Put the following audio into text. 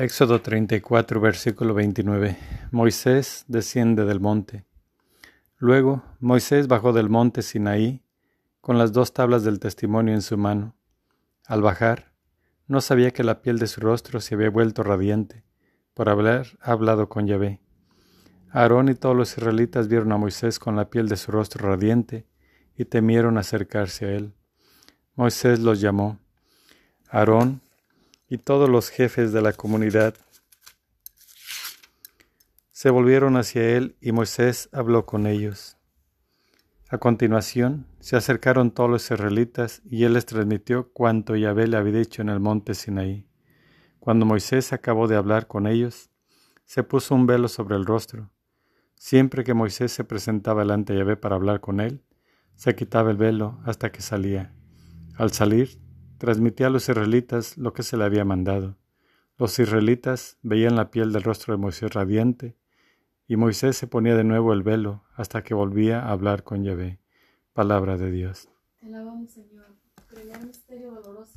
Éxodo 34, versículo 29. Moisés desciende del monte. Luego Moisés bajó del monte Sinaí con las dos tablas del testimonio en su mano. Al bajar, no sabía que la piel de su rostro se había vuelto radiante por haber hablado con Yahvé. Aarón y todos los israelitas vieron a Moisés con la piel de su rostro radiante y temieron acercarse a él. Moisés los llamó. Aarón y todos los jefes de la comunidad se volvieron hacia él y Moisés habló con ellos. A continuación se acercaron todos los israelitas y él les transmitió cuanto Yahvé le había dicho en el monte Sinaí. Cuando Moisés acabó de hablar con ellos, se puso un velo sobre el rostro. Siempre que Moisés se presentaba delante de Yahvé para hablar con él, se quitaba el velo hasta que salía. Al salir, transmitía a los israelitas lo que se le había mandado. Los israelitas veían la piel del rostro de Moisés radiante, y Moisés se ponía de nuevo el velo hasta que volvía a hablar con Yahvé. Palabra de Dios. Te alabamos, Señor. Primer misterio doloroso,